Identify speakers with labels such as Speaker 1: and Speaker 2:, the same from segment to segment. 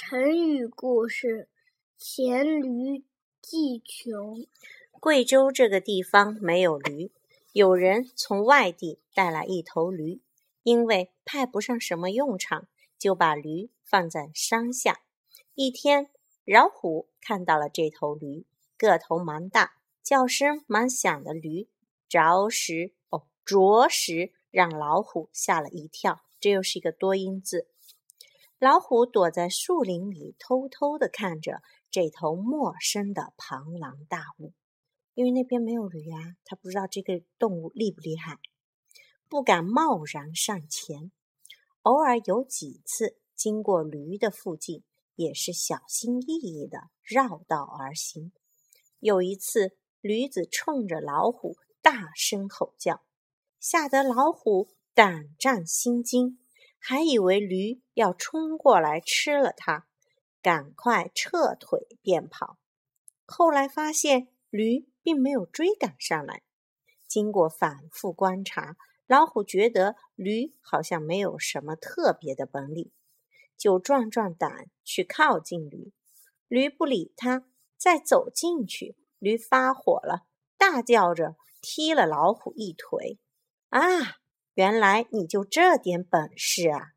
Speaker 1: 成语故事：黔驴技穷。
Speaker 2: 贵州这个地方没有驴，有人从外地带来一头驴，因为派不上什么用场，就把驴放在山下。一天，老虎看到了这头驴，个头蛮大，叫声蛮响的驴，着实哦，着实让老虎吓了一跳。这又是一个多音字。老虎躲在树林里，偷偷地看着这头陌生的庞然大物，因为那边没有驴啊，他不知道这个动物厉不厉害，不敢贸然上前。偶尔有几次经过驴的附近，也是小心翼翼的绕道而行。有一次，驴子冲着老虎大声吼叫，吓得老虎胆战心惊。还以为驴要冲过来吃了它，赶快撤腿便跑。后来发现驴并没有追赶上来。经过反复观察，老虎觉得驴好像没有什么特别的本领，就壮壮胆去靠近驴。驴不理他，再走进去，驴发火了，大叫着踢了老虎一腿。啊！原来你就这点本事啊！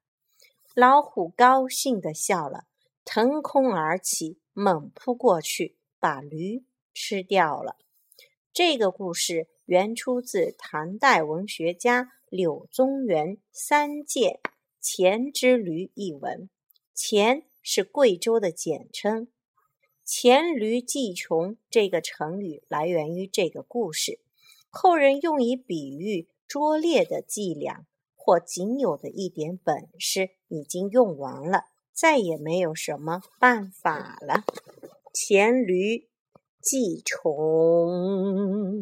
Speaker 2: 老虎高兴地笑了，腾空而起，猛扑过去，把驴吃掉了。这个故事原出自唐代文学家柳宗元《三件黔之驴》一文。黔是贵州的简称，黔驴技穷这个成语来源于这个故事，后人用以比喻。拙劣的伎俩或仅有的一点本事已经用完了，再也没有什么办法了。黔驴技穷。